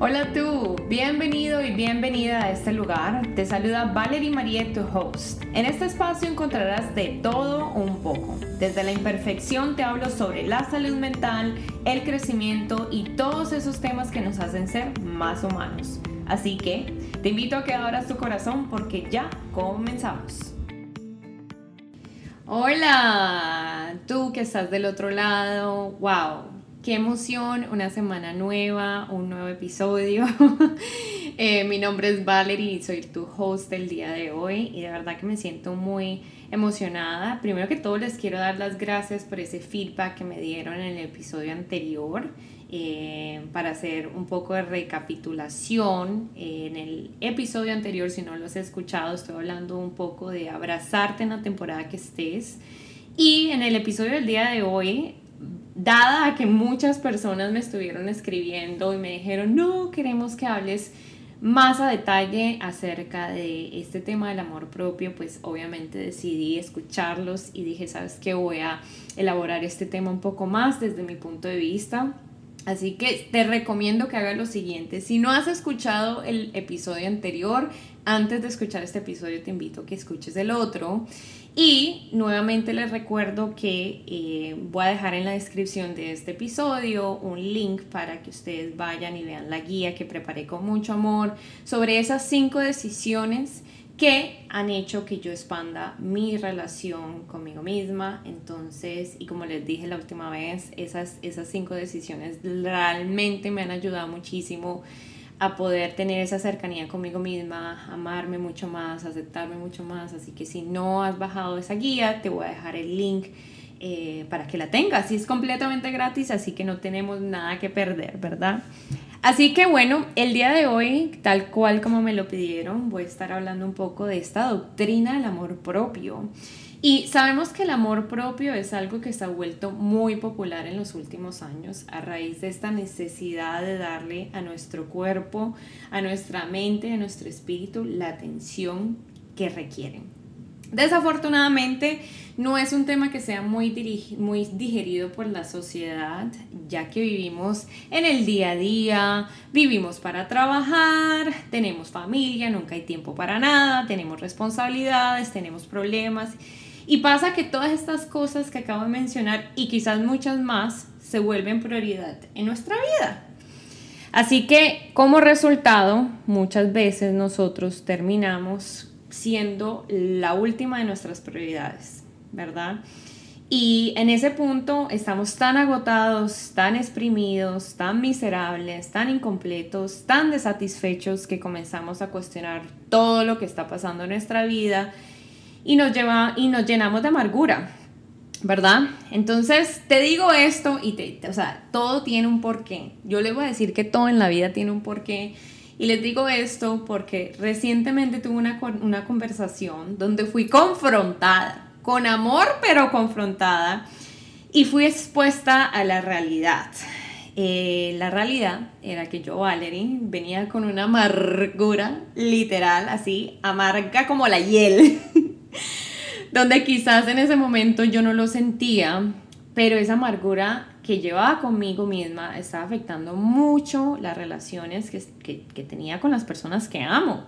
Hola tú, bienvenido y bienvenida a este lugar. Te saluda Valerie Marie, tu host. En este espacio encontrarás de todo un poco. Desde la imperfección te hablo sobre la salud mental, el crecimiento y todos esos temas que nos hacen ser más humanos. Así que te invito a que abras tu corazón porque ya comenzamos. Hola, tú que estás del otro lado, wow, Qué emoción, una semana nueva, un nuevo episodio. Eh, mi nombre es Valerie y soy tu host del día de hoy y de verdad que me siento muy emocionada. Primero que todo les quiero dar las gracias por ese feedback que me dieron en el episodio anterior. Eh, para hacer un poco de recapitulación, eh, en el episodio anterior, si no lo has escuchado, estoy hablando un poco de abrazarte en la temporada que estés. Y en el episodio del día de hoy dada a que muchas personas me estuvieron escribiendo y me dijeron, no, queremos que hables más a detalle acerca de este tema del amor propio, pues obviamente decidí escucharlos y dije, sabes que voy a elaborar este tema un poco más desde mi punto de vista. Así que te recomiendo que hagas lo siguiente. Si no has escuchado el episodio anterior, antes de escuchar este episodio te invito a que escuches el otro. Y nuevamente les recuerdo que eh, voy a dejar en la descripción de este episodio un link para que ustedes vayan y vean la guía que preparé con mucho amor sobre esas cinco decisiones que han hecho que yo expanda mi relación conmigo misma. Entonces, y como les dije la última vez, esas, esas cinco decisiones realmente me han ayudado muchísimo a poder tener esa cercanía conmigo misma, amarme mucho más, aceptarme mucho más. Así que si no has bajado esa guía, te voy a dejar el link eh, para que la tengas. Y es completamente gratis, así que no tenemos nada que perder, ¿verdad? Así que bueno, el día de hoy, tal cual como me lo pidieron, voy a estar hablando un poco de esta doctrina del amor propio. Y sabemos que el amor propio es algo que se ha vuelto muy popular en los últimos años a raíz de esta necesidad de darle a nuestro cuerpo, a nuestra mente, a nuestro espíritu la atención que requieren. Desafortunadamente no es un tema que sea muy, muy digerido por la sociedad, ya que vivimos en el día a día, vivimos para trabajar, tenemos familia, nunca hay tiempo para nada, tenemos responsabilidades, tenemos problemas y pasa que todas estas cosas que acabo de mencionar y quizás muchas más se vuelven prioridad en nuestra vida. Así que como resultado, muchas veces nosotros terminamos siendo la última de nuestras prioridades, ¿verdad? Y en ese punto estamos tan agotados, tan exprimidos, tan miserables, tan incompletos, tan desatisfechos que comenzamos a cuestionar todo lo que está pasando en nuestra vida y nos, lleva, y nos llenamos de amargura, ¿verdad? Entonces te digo esto y te, o sea, todo tiene un porqué. Yo les voy a decir que todo en la vida tiene un porqué. Y les digo esto porque recientemente tuve una, una conversación donde fui confrontada, con amor pero confrontada, y fui expuesta a la realidad. Eh, la realidad era que yo, Valerie, venía con una amargura, literal, así, amarga como la hiel. donde quizás en ese momento yo no lo sentía, pero esa amargura que llevaba conmigo misma estaba afectando mucho las relaciones que, que, tenía con las personas que amo.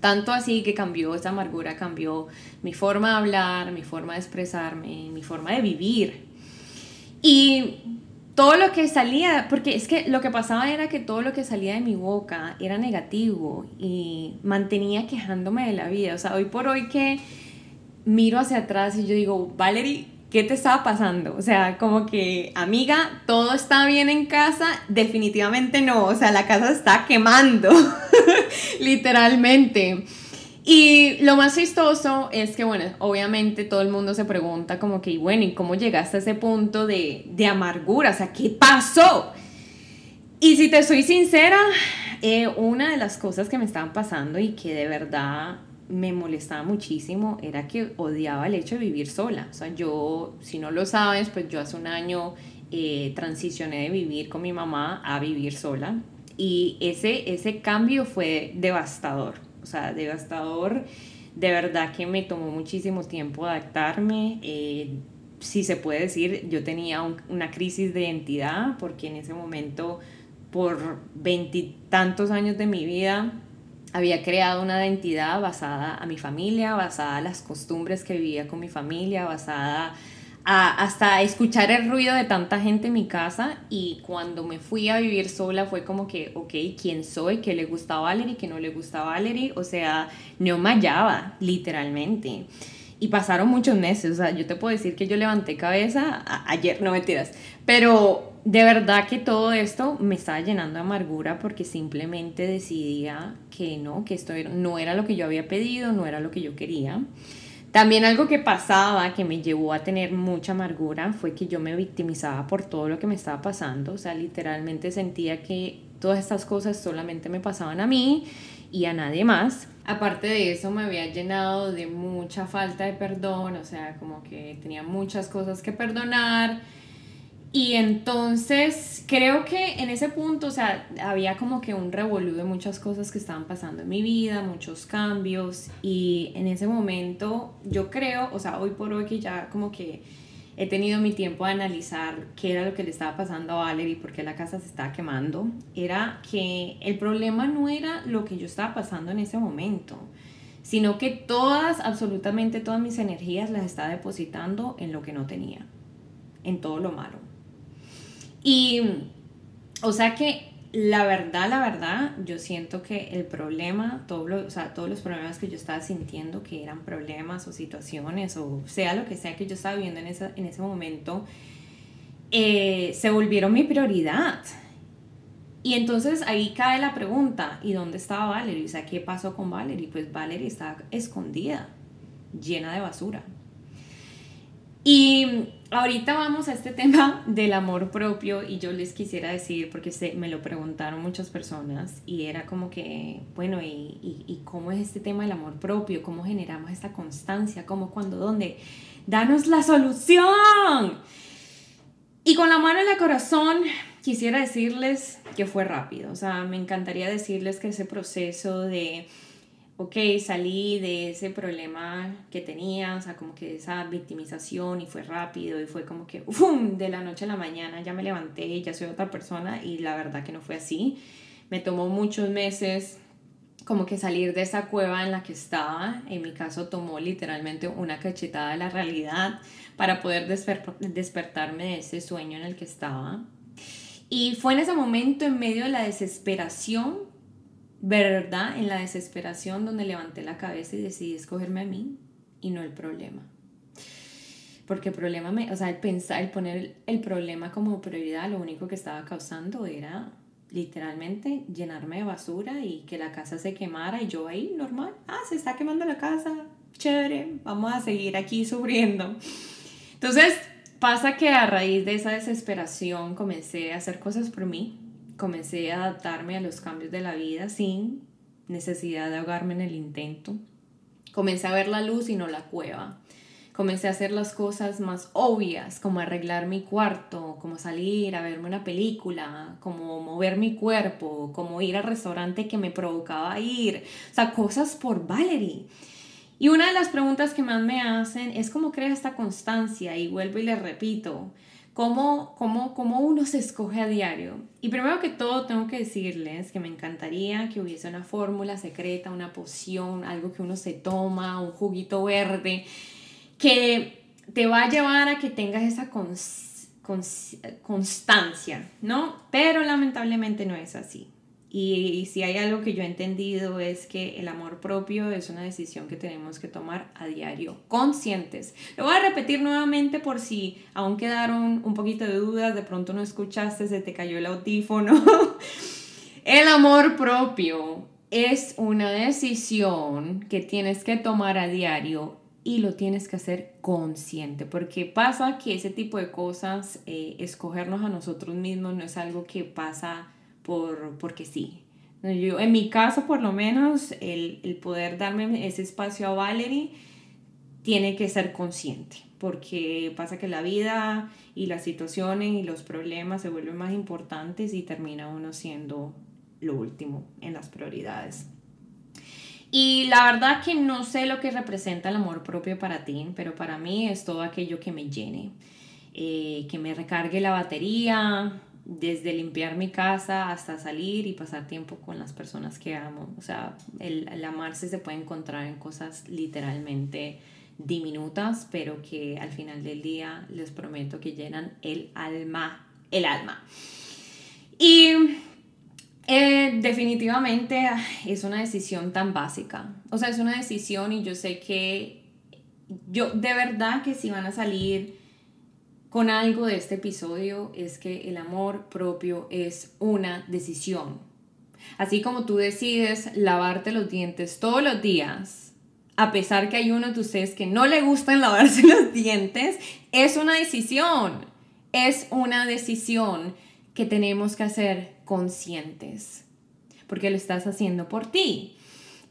Tanto así que cambió esa amargura, cambió mi forma de hablar, mi forma de expresarme, mi forma de vivir. Y todo lo que salía, porque es que lo que pasaba era que todo lo que salía de mi boca era negativo y mantenía quejándome de la vida. O sea, hoy por hoy que miro hacia atrás y yo digo, Valerie, ¿qué te estaba pasando? O sea, como que, amiga, todo está bien en casa, definitivamente no, o sea, la casa está quemando, literalmente. Y lo más chistoso es que, bueno, obviamente todo el mundo se pregunta como que, bueno, ¿y cómo llegaste a ese punto de, de amargura? O sea, ¿qué pasó? Y si te soy sincera, eh, una de las cosas que me estaban pasando y que de verdad me molestaba muchísimo era que odiaba el hecho de vivir sola. O sea, yo, si no lo sabes, pues yo hace un año eh, transicioné de vivir con mi mamá a vivir sola. Y ese, ese cambio fue devastador. O sea, devastador. De verdad que me tomó muchísimo tiempo adaptarme. Eh, si se puede decir, yo tenía una crisis de identidad porque en ese momento por veintitantos años de mi vida había creado una identidad basada a mi familia, basada a las costumbres que vivía con mi familia, basada a hasta escuchar el ruido de tanta gente en mi casa y cuando me fui a vivir sola fue como que, ok, ¿quién soy? ¿Qué le gusta a Valerie? ¿Qué no le gusta a Valerie? O sea, no me hallaba, literalmente. Y pasaron muchos meses, o sea, yo te puedo decir que yo levanté cabeza ayer, no mentiras, pero de verdad que todo esto me estaba llenando de amargura porque simplemente decidía que no, que esto no era lo que yo había pedido, no era lo que yo quería. También algo que pasaba que me llevó a tener mucha amargura fue que yo me victimizaba por todo lo que me estaba pasando, o sea, literalmente sentía que todas estas cosas solamente me pasaban a mí y a nadie más. Aparte de eso me había llenado de mucha falta de perdón, o sea, como que tenía muchas cosas que perdonar y entonces creo que en ese punto, o sea, había como que un revolú de muchas cosas que estaban pasando en mi vida, muchos cambios. Y en ese momento yo creo, o sea, hoy por hoy que ya como que he tenido mi tiempo de analizar qué era lo que le estaba pasando a Valerie por qué la casa se estaba quemando, era que el problema no era lo que yo estaba pasando en ese momento, sino que todas, absolutamente todas mis energías las estaba depositando en lo que no tenía, en todo lo malo. Y, o sea que la verdad, la verdad, yo siento que el problema, o sea, todos los problemas que yo estaba sintiendo, que eran problemas o situaciones, o sea lo que sea que yo estaba viviendo en, en ese momento, eh, se volvieron mi prioridad. Y entonces ahí cae la pregunta, ¿y dónde estaba Valerie? O sea, ¿qué pasó con Valerie? Pues Valerie estaba escondida, llena de basura. Y ahorita vamos a este tema del amor propio y yo les quisiera decir, porque se, me lo preguntaron muchas personas y era como que, bueno, ¿y, y, cómo es este tema del amor propio? ¿Cómo generamos esta constancia? ¿Cómo, cuándo, dónde? Danos la solución. Y con la mano en el corazón quisiera decirles que fue rápido, o sea, me encantaría decirles que ese proceso de ok, salí de ese problema que tenía, o sea, como que esa victimización y fue rápido y fue como que, ¡fum!, de la noche a la mañana ya me levanté ya soy otra persona y la verdad que no fue así. Me tomó muchos meses como que salir de esa cueva en la que estaba. En mi caso tomó literalmente una cachetada de la realidad para poder despertarme de ese sueño en el que estaba. Y fue en ese momento, en medio de la desesperación, verdad en la desesperación donde levanté la cabeza y decidí escogerme a mí y no el problema. Porque el problema, me, o sea, el pensar, el poner el problema como prioridad, lo único que estaba causando era literalmente llenarme de basura y que la casa se quemara y yo ahí normal, ah, se está quemando la casa, chévere, vamos a seguir aquí sufriendo. Entonces pasa que a raíz de esa desesperación comencé a hacer cosas por mí, comencé a adaptarme a los cambios de la vida sin necesidad de ahogarme en el intento. Comencé a ver la luz y no la cueva. Comencé a hacer las cosas más obvias, como arreglar mi cuarto, como salir a verme una película, como mover mi cuerpo, como ir al restaurante que me provocaba ir. O sea, cosas por Valerie. Y una de las preguntas que más me hacen es cómo creas esta constancia. Y vuelvo y le repito, ¿Cómo, cómo, cómo uno se escoge a diario? Y primero que todo tengo que decirles que me encantaría que hubiese una fórmula secreta, una poción, algo que uno se toma, un juguito verde, que te va a llevar a que tengas esa constancia, ¿no? Pero lamentablemente no es así. Y, si hay algo que yo he entendido es que el amor propio es una decisión que tenemos que tomar a diario, conscientes. Lo voy a repetir nuevamente por si aún quedaron un poquito de dudas, de pronto no escuchaste, se te cayó el audífono. el amor propio es una decisión que tienes que tomar a diario y lo tienes que hacer consciente, porque pasa que ese tipo de cosas, eh, escogernos a nosotros mismos no es algo que pasa por, porque sí. Yo, en mi caso, por lo menos, el, el poder darme ese espacio a Valerie tiene que ser consciente, porque pasa que la vida y las situaciones y los problemas se vuelven más importantes y termina uno siendo lo último en las prioridades. Y la verdad que no sé lo que representa el amor propio para ti, pero para mí es todo aquello que me llene, eh, que me recargue la batería, desde limpiar mi casa hasta salir y pasar tiempo con las personas que amo. O sea, el, el amarse se puede encontrar en cosas literalmente diminutas, pero que al final del día les prometo que llenan el alma, el alma. Y eh, definitivamente es una decisión tan básica. O sea, es una decisión y yo sé que yo de verdad que si van a salir con algo de este episodio es que el amor propio es una decisión. Así como tú decides lavarte los dientes todos los días, a pesar que hay uno de ustedes que no le gustan lavarse los dientes, es una decisión. Es una decisión que tenemos que hacer conscientes, porque lo estás haciendo por ti.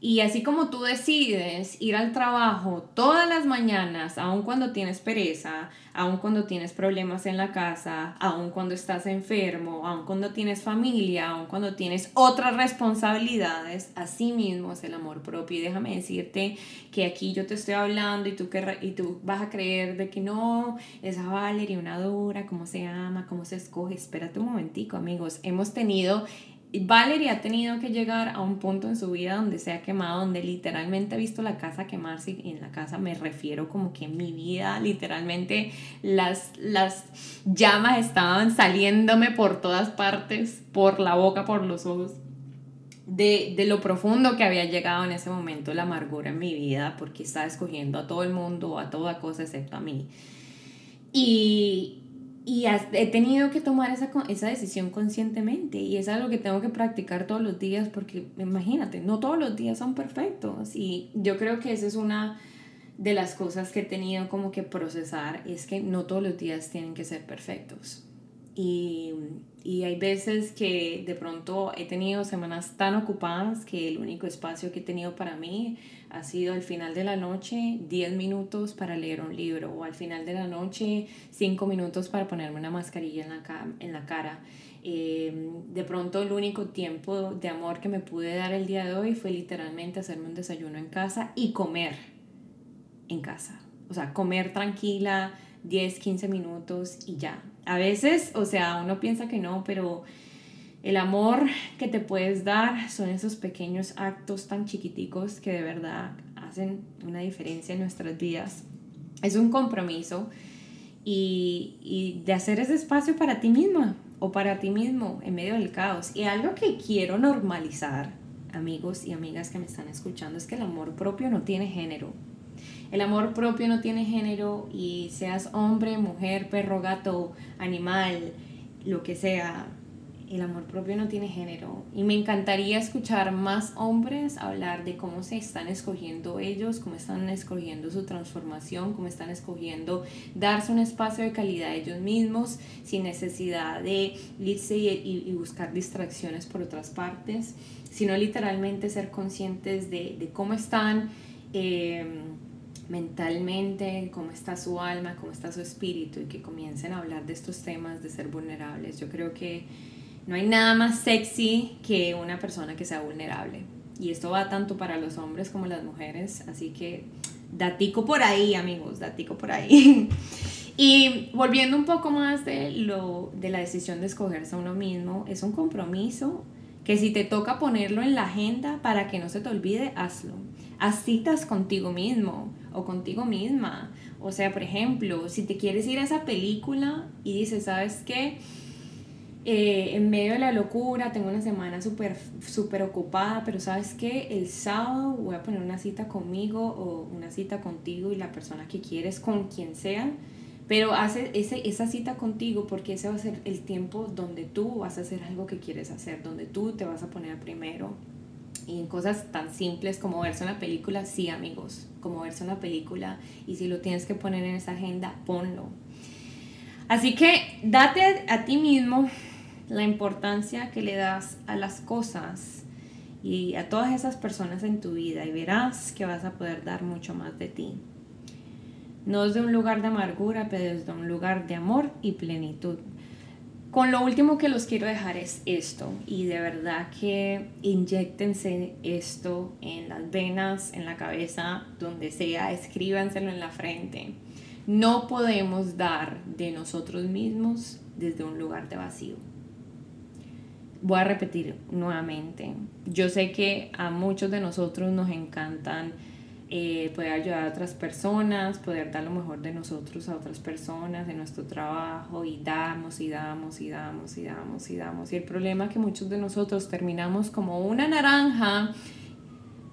Y así como tú decides ir al trabajo todas las mañanas, aun cuando tienes pereza, aun cuando tienes problemas en la casa, aun cuando estás enfermo, aun cuando tienes familia, aun cuando tienes otras responsabilidades, así mismo es el amor propio. Y déjame decirte que aquí yo te estoy hablando y tú, y tú vas a creer de que no, esa Valeria, una dura, cómo se ama, cómo se escoge. Espérate un momentico, amigos. Hemos tenido Valerie ha tenido que llegar a un punto en su vida donde se ha quemado, donde literalmente ha visto la casa quemarse y en la casa me refiero como que mi vida literalmente las, las llamas estaban saliéndome por todas partes, por la boca, por los ojos. De, de, lo profundo que había llegado en ese momento la amargura en mi vida porque estaba escogiendo a todo el mundo, a toda cosa excepto a mí. Y, y he tenido que tomar esa, esa decisión conscientemente y es algo que tengo que practicar todos los días porque imagínate, no todos los días son perfectos y yo creo que esa es una de las cosas que he tenido como que procesar, es que no todos los días tienen que ser perfectos. Y, y hay veces que de pronto he tenido semanas tan ocupadas que el único espacio que he tenido para mí ha sido al final de la noche 10 minutos para leer un libro o al final de la noche 5 minutos para ponerme una mascarilla en la, en la cara. Em, de pronto el único tiempo de amor que me pude dar el día de hoy fue literalmente hacerme un desayuno en casa y comer en casa. O sea, comer tranquila 10, 15 minutos y ya. A veces, o sea, uno piensa que no, pero el amor que te puedes dar son esos pequeños actos tan chiquiticos que de verdad hacen una diferencia en nuestras vidas. Es un compromiso y, y de hacer ese espacio para ti misma o para ti mismo en medio del caos. Y algo que quiero normalizar, amigos y amigas que me están escuchando, es que el amor propio no tiene género. El amor propio no tiene género y seas hombre, mujer, perro, gato, animal, lo que sea, el amor propio no tiene género y me encantaría escuchar más hombres hablar de cómo se están escogiendo ellos, cómo están escogiendo su transformación, cómo están escogiendo darse un espacio de calidad a ellos mismos sin necesidad de irse y, buscar distracciones por otras partes, sino literalmente ser conscientes de, cómo están. Em, mentalmente, cómo está su alma, cómo está su espíritu y que comiencen a hablar de estos temas de ser vulnerables. Yo creo que no hay nada más sexy que una persona que sea vulnerable. Y esto va tanto para los hombres como las mujeres, así que datico por ahí, amigos, datico por ahí. y volviendo un poco más de, lo, de la decisión de escogerse a uno mismo, es un compromiso que si te toca ponerlo en la agenda para que no se te olvide, hazlo. Haz citas contigo mismo o contigo misma. O sea, por ejemplo, si te quieres ir a esa película y dices, ¿sabes qué? Eh, en medio de la locura, tengo una semana súper super ocupada, pero sabes que el sábado voy a poner una cita conmigo o una cita contigo y la persona que quieres, con quien sea, pero hace ese, esa cita contigo porque ese va a ser el tiempo donde tú vas a hacer algo que quieres hacer, donde tú te vas a poner primero. Y en cosas tan simples como verse una película, sí amigos, como verse una película. Y si lo tienes que poner en esa agenda, ponlo. Así que date a ti mismo la importancia que le das a las cosas y a todas esas personas en tu vida y verás que vas a poder dar mucho más de ti. No desde un lugar de amargura, pero desde un lugar de amor y plenitud. Con lo último que los quiero dejar es esto y de verdad que inyectense esto en las venas, en la cabeza, donde sea, escríbanselo en la frente. No podemos dar de nosotros mismos desde un lugar de vacío voy a repetir nuevamente. Yo sé que a muchos de nosotros nos encantan eh, poder ayudar a otras personas, poder dar lo mejor de nosotros a otras personas, de nuestro trabajo, y damos y damos y damos y damos y damos. Y el problema es que muchos de nosotros terminamos como una naranja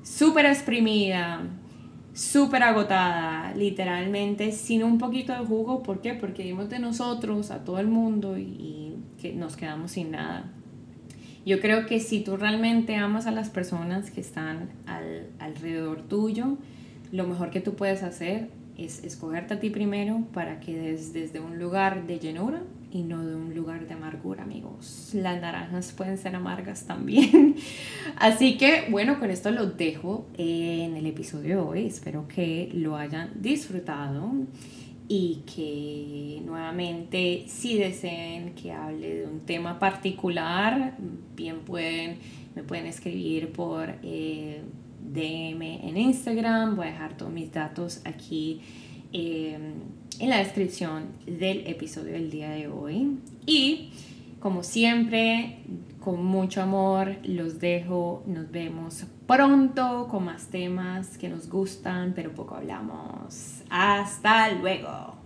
súper exprimida, súper agotada, literalmente, sin un poquito de jugo. ¿Por qué? Porque dimos de nosotros a todo el mundo y, que nos quedamos sin nada. Yo creo que si tú realmente amas a las personas que están al, alrededor tuyo, lo mejor que tú puedes hacer es escogerte a ti primero para que desde un lugar de llenura y no de un lugar de amargura, amigos. Las naranjas pueden ser amargas también. Así que, bueno, con esto lo dejo en el episodio de hoy. Espero que lo hayan disfrutado y que nuevamente si deseen que hable de un tema particular, bien pueden, me pueden escribir por eh, DM en Instagram. Voy a dejar todos mis datos aquí. Eh, en la descripción del episodio del día de hoy. Y como siempre, con mucho amor, los dejo. Nos vemos pronto con más temas que nos gustan, pero poco hablamos. Hasta luego.